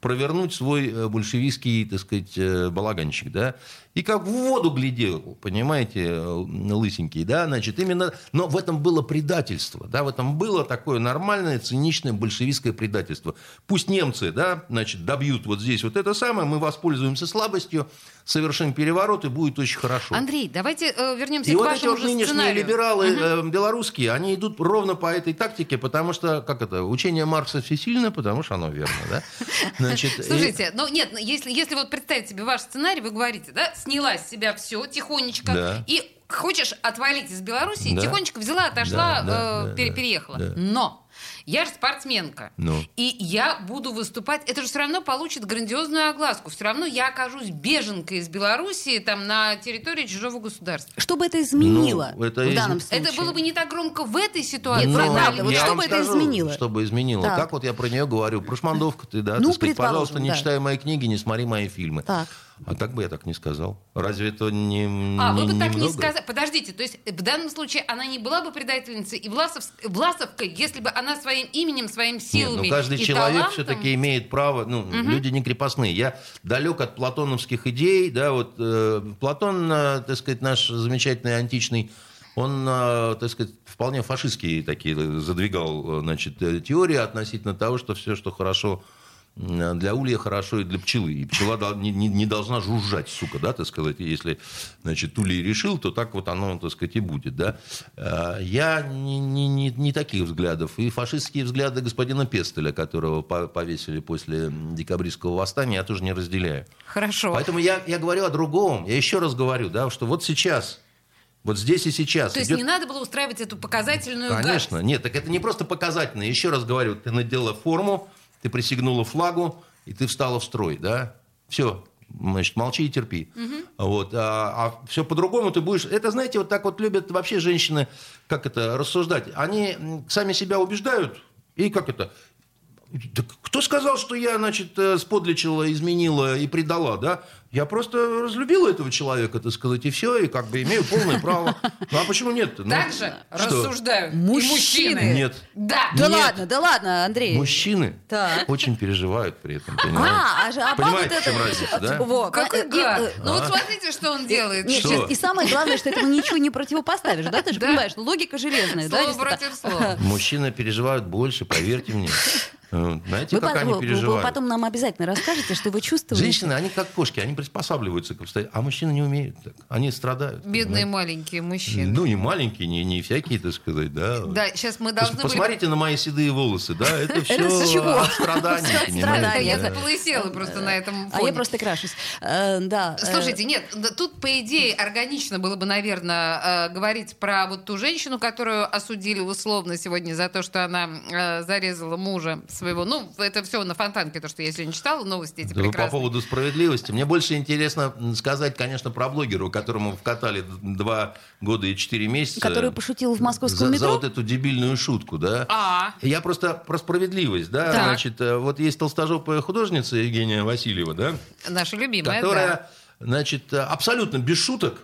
провернуть свой э, большевистский, так сказать, э, балаганчик, да, и как в воду глядел, понимаете, лысенький, да, значит, именно, но в этом было предательство, да, в этом было такое нормальное, циничное большевистское предательство. Пусть немцы, да, значит, добьют вот здесь вот это самое, мы воспользуемся слабостью, совершим переворот, и будет очень хорошо. Андрей, давайте э, вернемся И к вот эти вашему вот же нынешние сценарию. либералы э, белорусские, они идут ровно по этой тактике, потому что, как это, учение Маркса всесильно, потому что оно верно, да? Значит, и- Слушайте, ну нет, ну, если, если вот представить себе ваш сценарий, вы говорите, да, сняла с себя все тихонечко Да. и хочешь отвалить из Беларуси, Да. тихонечко взяла, отошла, Да, да, э, да, переехала. да. Но я же спортсменка. Ну. И я буду выступать. Это же все равно получит грандиозную огласку. Все равно я окажусь беженкой из Белоруссии там на территории чужого государства. Что бы это изменило Ну, это в из- данном случае? Это было бы не так громко в этой ситуации. Нет, Ну, правда, вот что бы это скажу, изменило? Что бы изменило? Так. Как вот я про нее говорю? Прошмандовка ты, да? Ну, так сказать, пожалуйста, не да. читай мои книги, не смотри мои фильмы. Так. А так бы я так не сказал. Разве это не А, вы бы не- так не немного? сказали. Подождите, то есть в данном случае она не была бы предательницей и Власов... Власовкой, если бы она своим именем, своими Нет, силами ну каждый и человек талантом- все-таки имеет право, ну, люди не крепостные. Я далек от платоновских идей, да, вот э, Платон, э, так сказать, наш замечательный античный, он, э, так сказать, вполне фашистские такие задвигал, э, значит, э, теории относительно того, что все, что хорошо для улья хорошо и для пчелы. И пчела не, не- не должна жужжать, сука, да, так сказать. Если, значит, улей решил, то так вот оно, так сказать, и будет, да. Э, Я не, не- не- не таких взглядов. И фашистские взгляды господина Пестеля, которого по- повесили после декабристского восстания, я тоже не разделяю. Хорошо. Поэтому я, я говорю о другом. Я еще раз говорю, да, что вот сейчас, вот здесь и сейчас То есть идет не надо было устраивать эту показательную Конечно, нет, так это не просто показательно. Еще раз говорю, ты надела форму, ты присягнула флагу, и ты встала в строй, да? Все, значит, молчи и терпи. Вот, а, все по-другому ты будешь... Это, знаете, вот так вот любят вообще женщины, как это, рассуждать. Они сами себя убеждают, и как это... Да кто сказал, что я, значит, э, сподличила, изменила и предала, да? Я просто разлюбила этого человека, так сказать, и все, и как бы имею полное право. Ну а почему нет? Так же что? рассуждают и Мужчины. мужчины. Нет. Да. Да Нет. ладно, да ладно, Андрей. Мужчины Так. очень переживают при этом, понимаете? А, а, а Понимаете, вот в чем это- разница, да? Во, Какой э, гад. э, Ну вот А? смотрите, что он делает. Нет, Что? сейчас- и самое главное, что этому ничего не противопоставишь, да? Ты же Да. понимаешь, логика железная, да? Слово так? против слова. Мужчины переживают больше, поверьте мне. Э, Знаете, Вы как потом, они вы- вы переживают? потом нам обязательно расскажете, что вы чувствуете. Женщины, они как кошки, они приспосабливаются к обстоятельствам, а мужчины не умеют так. Они страдают. Бедные понимаете? маленькие мужчины. Ну, не маленькие, не, не всякие, так сказать, да. Да, сейчас мы должны были... Посмотрите на мои седые волосы, да, это все Это с чего? страданий. Я заполысела просто на этом А я просто крашусь. Э, да. э, Слушайте, нет, тут, по идее, органично было бы, наверное, говорить про вот ту женщину, которую осудили условно сегодня за то, что она зарезала мужа своего. Ну, это все на фонтанке, то, что я сегодня читала, новости эти Да вы по прекрасные. поводу справедливости. Мне больше интересно сказать, конечно, про блогера, которому вкатали два года и четыре месяца. Который пошутил в московском за, метро? За вот эту дебильную шутку, да. А, Я просто про справедливость, да. Так. Значит, э, вот есть толстожопая художница Евгения Васильева, да, наша любимая, которая, да. значит, э, абсолютно без шуток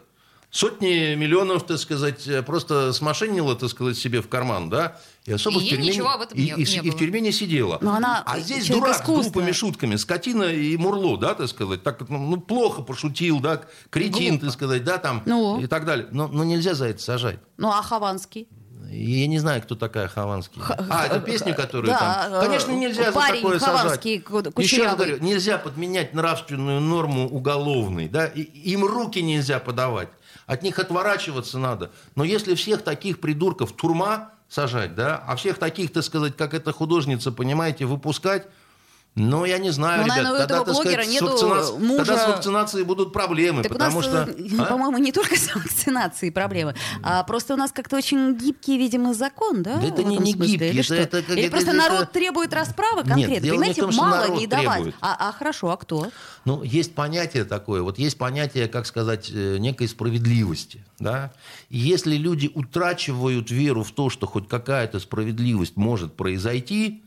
сотни миллионов, так сказать, э, просто смошеннила, так сказать, себе в карман, да, и особо И в ей тюрьме ничего об этом и, не- и- не и было. в тюрьме не сидела. Но она а здесь человек дурак искусства. с глупыми шутками, скотина и мурло, да, так сказать, так ну, ну, плохо пошутил, да, кретин, Глупо. так сказать, да, там Ну. и так далее. Но, но нельзя за это сажать. Ну, а Хованский? Я не знаю, кто такая Хованский. А, это песня, которую да, там... э, Конечно, нельзя за парень такое Хованский, сажать. Еще раз говорю, нельзя подменять нравственную норму уголовной. Да? И- им руки нельзя подавать. От них отворачиваться надо. Но если всех таких придурков турма сажать, да, а всех таких, так сказать, как эта художница, понимаете, выпускать, ну, я не знаю, Ну, ребят, наверное, у тогда, этого так сказать, блогера с нету вакцинацией- мужа. тогда с вакцинацией будут проблемы, Так у нас, потому что... э, а? по-моему, не только с вакцинацией проблемы, а просто у нас как-то очень гибкий, видимо, закон, да? Да это не- не гибкий, Или это- что? это Или это- просто это- народ требует расправы Нет, конкретно, не понимаете, том, мало не давать. требует. А, а хорошо, а кто? Ну, есть понятие такое, вот есть понятие, как сказать, э, некой справедливости, да. И если люди утрачивают веру в то, что хоть какая-то справедливость может произойти,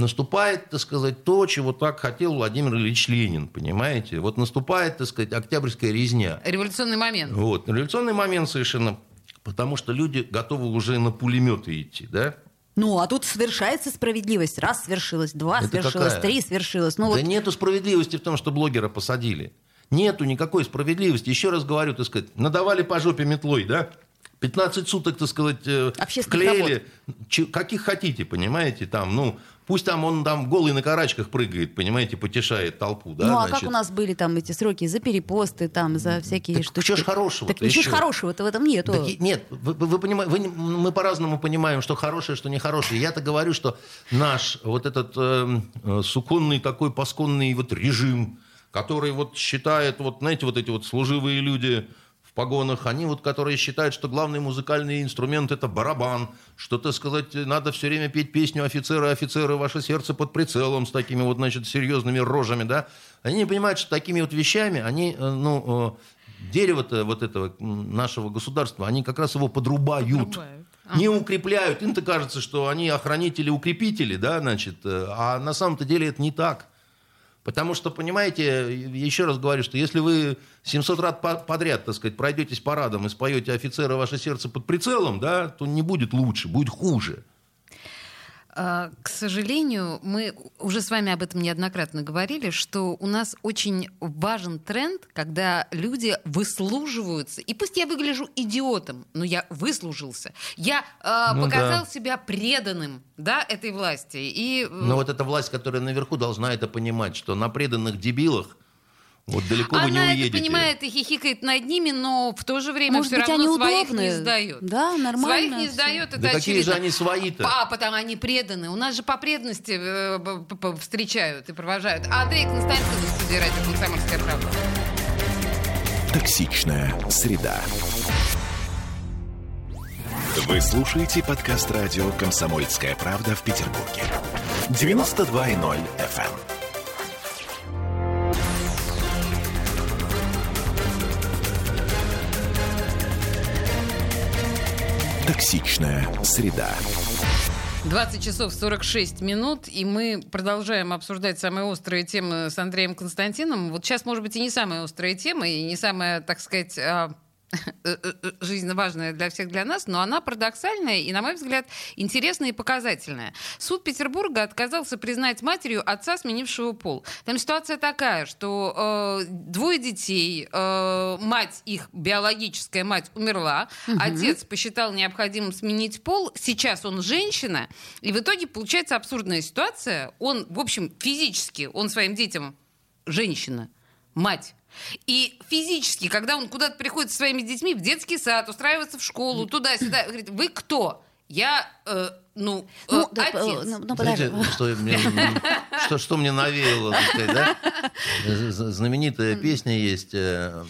наступает, так сказать, то, чего так хотел Владимир Ильич Ленин, понимаете? Вот наступает, так сказать, октябрьская резня. Революционный момент. Вот, революционный момент совершенно, потому что люди готовы уже на пулеметы идти, да? Ну, а тут свершается справедливость. Раз свершилось, два Это свершилось, какая? три свершилось. Ну, да вот нету справедливости в том, что блогера посадили. Нету никакой справедливости. Еще раз говорю, так сказать, надавали по жопе метлой, да? 15 суток, так сказать, э. Че- каких хотите, понимаете, там, ну, пусть там он там голый на карачках прыгает, понимаете, потешает толпу, да, ну, а значит. как у нас были там эти сроки за перепосты, там, за всякие Так штуки? чё ж хорошего-то Так ничего ж хорошего-то в этом нету. Так нет, вы, вы- понимаете, вы мы по-разному понимаем, что хорошее, что нехорошее. Я-то говорю, что наш вот этот э, э, суконный такой пасконный вот режим, который вот считает, вот знаете, вот эти вот служивые люди в погонах, они вот, которые считают, что главный музыкальный инструмент это барабан, что, так сказать, надо все время петь песню «Офицеры, офицеры, ваше сердце под прицелом» с такими вот, значит, серьезными рожами, да. Они не понимают, что такими вот вещами они, э, ну, э, дерево-то вот этого нашего государства, они как раз его подрубают. Подрубают. Не укрепляют. Им-то кажется, что они охранители-укрепители, да, значит, э, а на самом-то деле это не так. Потому что, понимаете, еще раз говорю, что если вы 700 раз по- подряд, так сказать, пройдетесь парадом и споете «Офицеры, ваше сердце под прицелом», да, то не будет лучше, будет хуже. А, К сожалению, мы уже с вами об этом неоднократно говорили, что у нас очень важен тренд, когда люди выслуживаются. И пусть я выгляжу идиотом, но я выслужился. Я а, Ну показал да. себя преданным да, этой власти. И, э, Но вот эта власть, которая наверху, должна это понимать, что на преданных дебилах вот далеко вы не она уедете. это понимает и хихикает над ними, но в то же время Может все быть, равно они своих удобные? не сдает. Да, нормально Своих не сдает, это Да какие очевидно. же они свои-то? А, потому они преданы. У нас же по преданности э, встречают и провожают. Андрей Константинов, студия радио «Комсомольская правда». Токсичная среда. Вы слушаете подкаст радио «Комсомольская правда» в Петербурге. 92.0 FM. Токсичная среда. 20 часов 46 минут, и мы продолжаем обсуждать самые острые темы с Андреем Константином. Вот сейчас, может быть, и не самая острая тема, и не самая, так сказать, а, жизненно важная для всех для нас, но она парадоксальная и, на мой взгляд, интересная и показательная. Суд Петербурга отказался признать матерью отца, сменившего пол. Там ситуация такая, что э, двое детей, э, мать их, биологическая мать, умерла, отец посчитал необходимым сменить пол, сейчас он женщина, и в итоге получается абсурдная ситуация. Он, в общем, физически, он своим детям женщина, мать. И физически, когда он куда-то приходит со своими детьми в детский сад, устраивается в школу, туда-сюда, говорит, вы кто? Я, э, ну, э, Ну, да, отец. э, ну, ну, подожди. Знаете, что, мне, что, что мне навеяло, так сказать, да? Знаменитая песня есть э,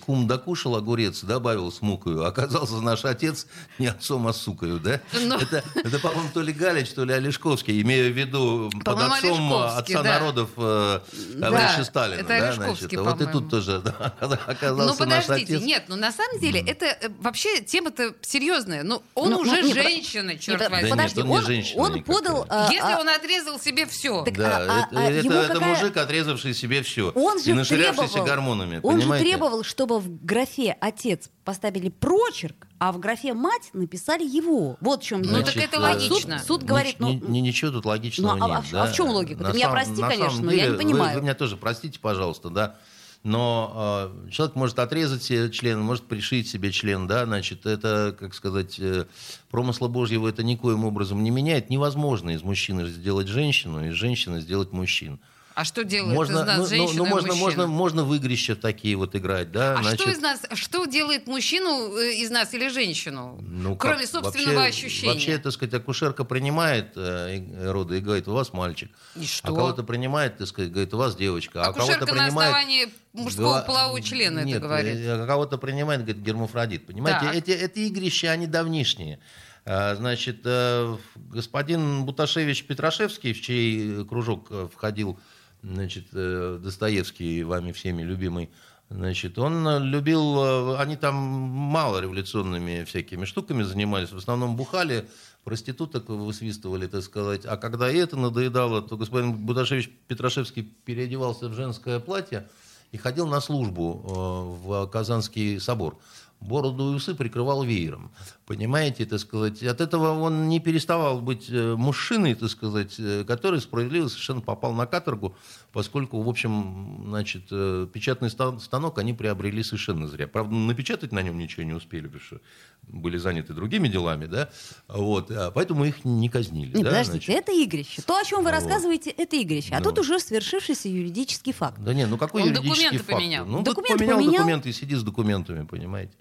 «Кум докушал огурец, добавил с мукою, оказался наш отец не отцом, а сукою», да? Ну. Это, это, по-моему, то ли Галич, то ли Олешковский, имея в виду под отцом отца да. народов э, товарища Да, Сталина. это да, значит. Вот и тут тоже да, оказался Ну, наш подождите, отец. нет, ну на самом деле это вообще тема-то серьезная. Ну, он Ну, уже ну, женщина, черт Возьми. нет, Подожди, он не он, женщина он никакая. подал... а, Если а, он отрезал себе все. Так, Да, а- а- это, а это- ему это какая- мужик, отрезавший себе все. Он и же наширявшийся требовал, гормонами, он же понимаете? требовал, чтобы в графе «отец» поставили прочерк, а в графе «мать» написали его. Вот в чем Ну, так это э, логично. Суд, суд говорит, ну, ни- ничего тут логичного ну, а- нет. а в- да. а в чем логика? Ты меня прости, конечно, самом но я не деле, вы- понимаю. Вы, меня тоже простите, пожалуйста, да. Но э, человек может отрезать себе член, может пришить себе член, да, значит, это, как сказать, э, промысла Божьего это никоим образом не меняет. Невозможно из мужчины сделать женщину, из женщины сделать мужчин. А что делает Можно, из нас ну, ну, женщина ну, и можно, можно, можно в игрища такие вот играть, да. А значит, что из нас, что делает мужчину э, из нас или женщину? Ну, Кроме как? собственного вообще, ощущения. Вообще, так сказать, акушерка принимает э, роды и говорит, у вас мальчик. И что? А кого-то принимает, так сказать, говорит, у вас девочка. А Акушерка кого-то на принимает... основании мужского Гла- полового члена Нет, это говорит. э, а кого-то принимает, говорит, гермафродит. Понимаете, Так. эти, эти игрища, они давнишние. А, Значит, э, господин Буташевич Петрашевский, в чей кружок входил значит, э, Достоевский, вами всеми любимый, Значит, он э, любил, э, они там мало революционными всякими штуками занимались, в основном бухали, проституток высвистывали, так сказать. А когда это надоедало, то господин Будашевич Петрашевский переодевался в женское платье и ходил на службу в Казанский собор. Бороду и усы прикрывал веером. Понимаете, так сказать. От этого он не переставал быть э, мужчиной, так сказать, э, который справедливо совершенно попал на каторгу, поскольку, в общем, значит, э, печатный ста- станок они приобрели совершенно зря. Правда, напечатать на нем ничего не успели, потому что были заняты другими делами, да, вот, а поэтому их не казнили. Нет, да, подождите, значит. это игрище. То, о чем вы Вот. рассказываете, это игрище. А Ну. тут уже свершившийся юридический факт. Да не, ну какой Он юридический документы факт? поменял. Ну, Документы поменял поменял. документы и сиди с документами, понимаете.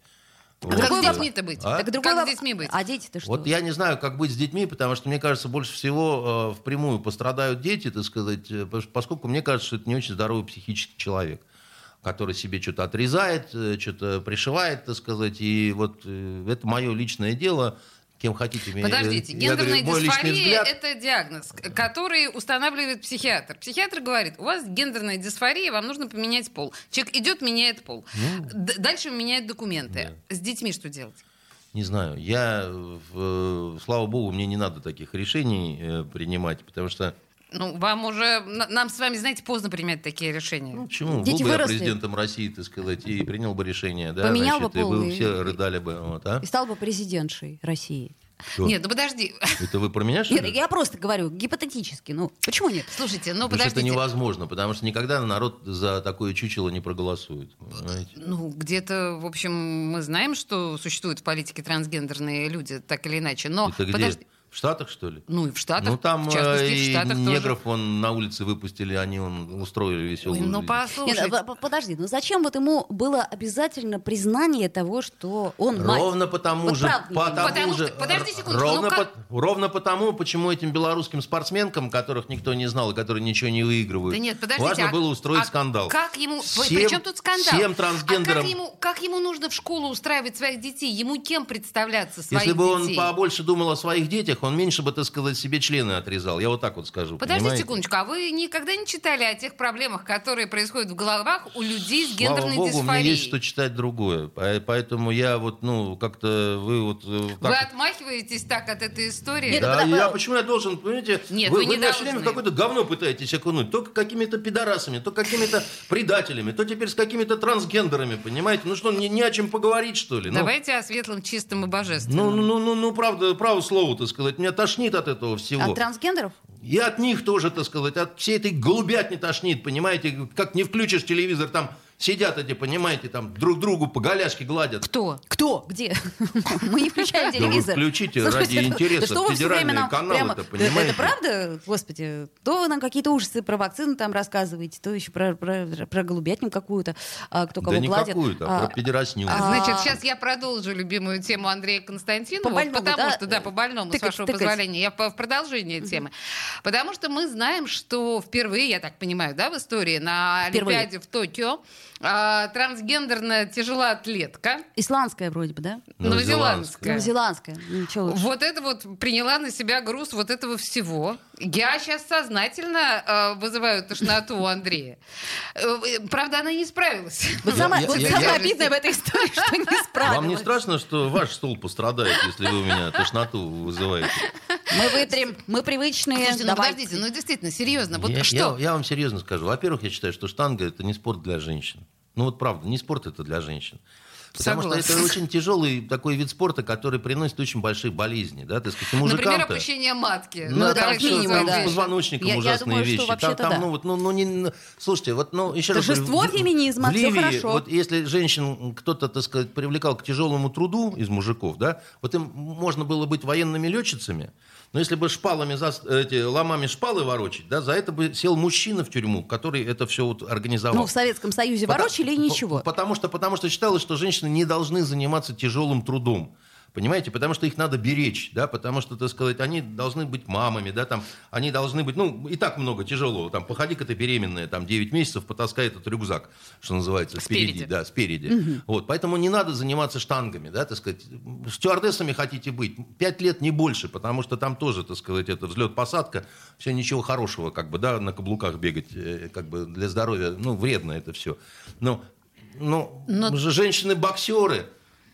А как с детьми-то быть? А? Так другой Как с детьми быть? А дети-то что? Вот я не знаю, как быть с детьми, потому что, мне кажется, больше всего э, впрямую пострадают дети, так сказать, э, пос- поскольку мне кажется, что это не очень здоровый психический человек, который себе что-то отрезает, э, что-то пришивает, так сказать, и вот э, это мое личное дело, кем хотите меня. Подождите, я гендерная говорю, мой личный дисфория это диагноз, который устанавливает психиатр. Психиатр говорит, у вас гендерная дисфория, вам нужно поменять пол. Человек идет, меняет пол. Ну. Дальше меняет документы. С детьми что делать? Не знаю. Я, в- слава богу, мне не надо таких решений э, принимать, потому что Ну, вам уже, нам с вами, знаете, поздно принимать такие решения. Ну, почему? Дети Был бы я выросли. президентом России, так сказать, и принял бы решение, да, Поменял значит, бы и пол вы и- все рыдали бы, вот, а? И стал бы президентшей России. Что? Нет, ну подожди. Это вы про меня, что Нет, ли? я просто говорю, гипотетически. Ну, почему нет? Слушайте, ну Потому что это подождите. невозможно, потому что никогда народ за такое чучело не проголосует. понимаете? Ну, где-то, в общем, мы знаем, что существуют в политике трансгендерные люди, так или иначе. Но Это где? подожди. В Штатах, что ли? Ну и в Штатах, ну там в частности, э, в и Штатах негров тоже. он на улице выпустили, они он устроили веселую Ой, ну жизнь. послушайте. Нет, а, п- подожди, ну зачем вот ему было обязательно признание того, что он мать? Ровно потому Вот же, потому Потому же, что- подожди секундочку, ровно, ну как- по- ровно потому, почему этим белорусским спортсменкам, которых никто не знал и которые ничего не выигрывают, Да нет, подождите. важно а- было устроить а скандал. Как ему... Всем- Причем тут скандал? Всем А трансгендерам. как ему, как ему нужно в школу устраивать своих детей? Ему кем представляться своих Если бы он детей? побольше думал о своих детях, он меньше бы, так сказать, себе члены отрезал. Я вот так вот скажу. Подождите понимаете? секундочку, а вы никогда не читали о тех проблемах, которые происходят в головах у людей с Слава гендерной богу, у меня дисфорией? есть что читать другое. По- Поэтому я вот, ну, как-то вы вот... э, Вы так- отмахиваетесь так от этой истории? Нет, Да, потому- я почему я должен, понимаете, Нет, вы, вы не меня все время в какое-то говно пытаетесь окунуть, то какими-то пидорасами, то какими-то предателями, то теперь с какими-то трансгендерами, понимаете? Ну что, не, не о чем поговорить, что ли? Ну, Давайте о светлом, чистом и божественном. Ну, ну, ну, ну, правда, право слово, так сказать, меня тошнит от этого всего. От трансгендеров? И от них тоже, так сказать, от всей этой голубятни тошнит, понимаете? Как не включишь телевизор, там сидят эти, понимаете, там друг другу по голяшке гладят. Кто? Кто? Где? Мы не включаем Да вы телевизор. включите Слушайте, ради да интереса федеральные каналы-то, Да понимаете? Это правда? Господи, то вы нам какие-то ужасы про вакцины там рассказываете, то еще про, про, про голубятню какую-то, а, кто кого да не гладит. какую-то, а А, про педерасню. А, Значит, сейчас я продолжу любимую тему Андрея Константинова, По больному, потому да? что, да, по больному, с вашего тыкать. позволения, я по- в продолжение темы. Потому что мы знаем, что впервые, я так понимаю, да, в истории на Впервые. Олимпиаде в Токио а, трансгендерная тяжелоатлетка, Исландская вроде бы, да? новозеландская, Новозеландская. Чё лучше. вот это вот приняла на себя груз вот этого всего. Я сейчас сознательно э, вызываю тошноту у Андрея. Э, э, правда, она не справилась. Вот самое, обидное в этой истории, что не справилась. Вам не страшно, что ваш стол пострадает, если вы у меня тошноту вызываете? Мы вытрем, мы привычные. Слушайте, ну подождите, ну действительно, серьезно, вот я, что? я- я вам серьезно скажу. Во-первых, я считаю, что штанга это не спорт для женщин. Ну вот правда, не спорт это для женщин. Потому Согласна. что это очень тяжелый такой вид спорта, который приносит очень большие болезни, да, так сказать, и Например, мужикам-то. опущение матки. Ну, Ну, там минимум, там да. с позвоночником Я- я ужасные думаю, что вещи. Там, вообще-то там, да. ну, вот, ну, ну, не, слушайте, вот, ну, еще раз Торжество говорю, в- феминизма, в Ливии, хорошо. вот если женщин кто-то, так сказать, привлекал к тяжелому труду из мужиков, да, вот им можно было быть военными летчицами, но если бы шпалами, зас- эти, ломами шпалы ворочить, да, за это бы сел мужчина в тюрьму, который это все вот организовал. Ну, в Советском Союзе ворочили и по- ничего. Потому что, потому что считалось, что женщины не должны заниматься тяжелым трудом. Понимаете, потому что их надо беречь, да, потому что, так сказать, они должны быть мамами, да, там, они должны быть, ну, и так много тяжелого, там, походи-ка ты беременная, там, 9 месяцев, потаскай этот рюкзак, что называется, Спереди. спереди, да, спереди. Вот, поэтому не надо заниматься штангами, да, так сказать, стюардессами хотите быть, 5 лет не больше, потому что там тоже, так сказать, это взлет-посадка, все ничего хорошего, как бы, да, на каблуках бегать, э, как бы, для здоровья, ну, вредно это все. Но, ну, Но- же женщины-боксеры,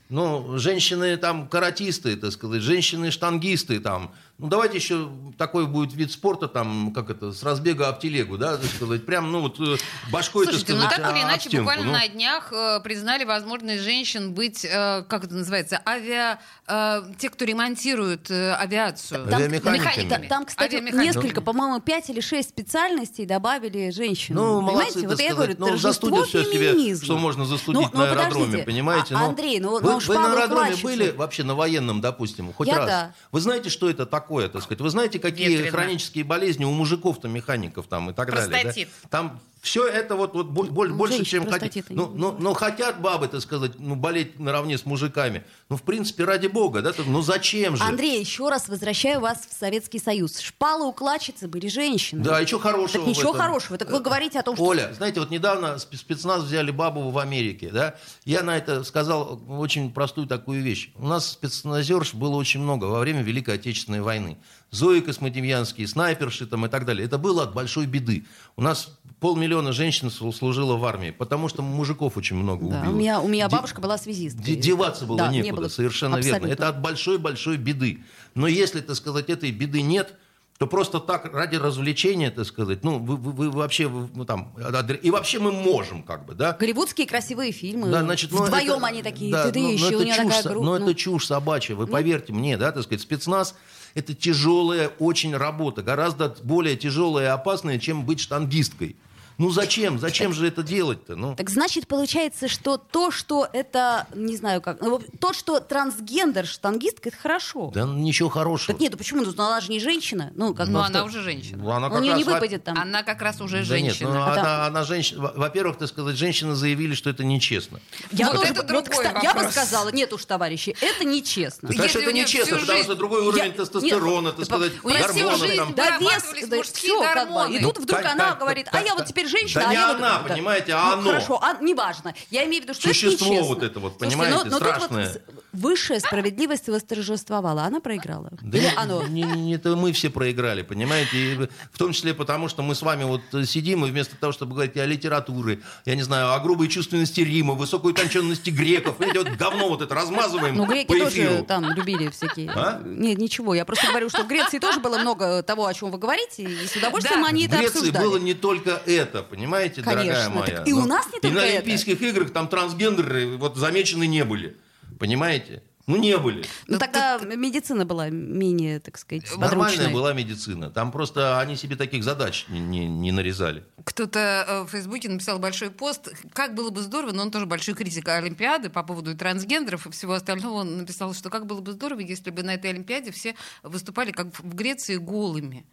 ну, женщины там каратисты, так сказать, женщины-штангисты там. Ну, давайте еще такой будет вид спорта, там, как это, с разбега об телегу, да, так сказать, прям, ну, вот э, башкой, Слушайте, так ну сказать, так или иначе, стенку, буквально ну. на днях э, признали возможность женщин быть, э, как это называется, авиа... э, те, кто ремонтирует э, авиацию. Там- Авиамеханиками. Механиками. Там, кстати, Авиамеханиками. несколько, по-моему, пять или шесть специальностей добавили женщин. Ну, молодцы, Понимаете? так Вот я сказать. говорю, ну, застудят все себе, что можно застудить Ну, ну, на аэродроме, подождите. понимаете? А, Ну, Андрей, ну, вы, ну, вы на аэродроме были вообще на военном, допустим, хоть Я раз? да. Вы знаете, что это такое, так сказать? Вы знаете, какие Ветрено. хронические болезни у мужиков-то, механиков там и так далее? Простатит. да? Там все это вот, вот боль- Ну, больше, женщин чем хотят. Ну, ну, ну, хотят бабы, так сказать, ну, болеть наравне с мужиками. Ну, в принципе, ради бога, да? Ну, зачем же? Андрей, еще раз возвращаю вас в Советский Союз. Шпалы укладчицы были женщины. Да, и что хорошего Так ничего хорошего. Так вы говорите о том, что... Оля, знаете, вот недавно спе- спецназ взяли бабу в Америке, да? Я на это сказал очень простую такую вещь. У нас спецназерш было очень много во время Великой Отечественной войны. Зои Космодемьянские, снайперши там и так далее. Это было от большой беды. У нас полмиллиона женщин слу- служило в армии, потому что мужиков очень много Да, убило. у меня, у меня Де- бабушка была связисткой. де- Деваться было Да, не некуда, было. совершенно Абсолютно. верно. Это от большой-большой беды. Но если, так сказать, этой беды нет, то просто так ради развлечения, так сказать, ну, вы, вы, вы вообще, вы, ну, там, и вообще мы можем, как бы, да. Голливудские красивые фильмы. Да, значит, ну, Вдвоем это, они такие, да, ты, ты ну, еще, ну, у это нее чушь, такая со- группа. ну, ну. это чушь собачья, вы поверьте мне, да, так сказать, спецназ это тяжелая очень работа, гораздо более тяжелая и опасная, чем быть штангисткой. Ну зачем? Зачем же это делать-то? Ну, Так значит, получается, что то, что это, не знаю как, ну, то, что трансгендер, штангистка, это хорошо. да ничего хорошего. Так нет, ну почему? Ну, она же не женщина. Ну, как Но бы. она уже женщина. Ну, она У как нее раз не выпадет там. Она как раз уже Да женщина. нет, ну, А там- она, она женщина. Во- Во-первых, так сказать, женщины заявили, что это нечестно. Я, Вот тоже, это вот, другой кста- я бы сказала, нет уж, товарищи, это нечестно. Конечно, Если это нечестно, потому жизнь- что другой уровень Я- тестостерона, нет, так да, сказать, у нее всю жизнь там. Да вырабатывались вес, да, мужские все как бы. И гормоны. тут вдруг она говорит, а я вот теперь женщина, да а не я вот... она, да. понимаете, Ну, а оно. Хорошо, а, неважно. Я имею в виду, что Существо это нечестно. вот это вот, Слушайте, понимаете, но, но тут страшное. вот с- высшая справедливость восторжествовала, она проиграла. Да Или не- оно? не- не- это мы все проиграли, понимаете? И в том числе потому, что мы с вами вот сидим, и вместо того, чтобы говорить о литературе, я не знаю, о грубой чувственности Рима, высокой утонченности греков, эти вот говно вот это размазываем Ну, греки по тоже эфиру. там любили всякие. А? Нет, ничего. Я просто говорю, что в Греции тоже было много того, о чем вы говорите, и с удовольствием Да. они В это Греции обсуждали. было не только это, понимаете, Конечно, дорогая моя. так и у Ну, нас не И только на это. Олимпийских играх там трансгендеры вот замечены не были, понимаете? Ну, не были. Ну, Ну, тогда медицина была менее, так сказать, Нормальная подручной. была медицина. Там просто они себе таких задач не, не- не нарезали. Кто-то э, в Фейсбуке написал большой пост. Как было бы здорово, но он тоже большой критик Олимпиады по поводу трансгендеров и всего остального. Он написал, что как было бы здорово, если бы на этой Олимпиаде все выступали как в Греции голыми.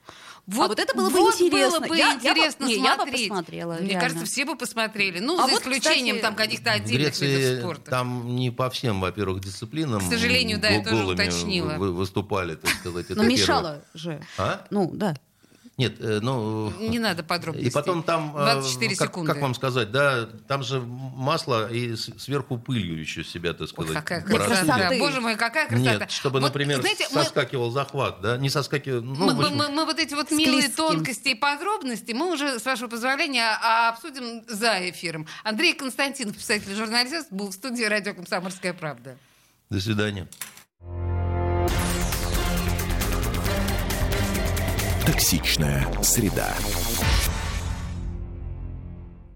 А вот это было бы вот интересно. было бы Я- я бы- интересно не, я бы смотреть. посмотрела, Мне реально. кажется, все бы посмотрели. Ну, А за вот, исключением кстати, там каких-то В отдельных видов Греции спорта. там не по всем, во-первых, дисциплинам. К сожалению, да, я тоже голыми уточнила. вы- выступали, так сказать. это Но первое. мешало же. А? Ну, да. Нет, э, ну... Не надо подробностей. И потом там, э, 24 как, секунды. как вам сказать, да, там же масло и сверху пылью еще себя, так Ой, сказать, какая бросили. красота. Боже мой, какая красота. Нет, чтобы, Вот, например, знаете, мы- соскакивал захват, да, не соскакивал, ну, мы, мы- мы- мы вот эти вот милые Склизким. тонкости и подробности мы уже, с вашего позволения, а, обсудим за эфиром. Андрей Константинов, писатель и журналист, был в студии радио «Комсомольская правда». до свидания. Токсичная среда.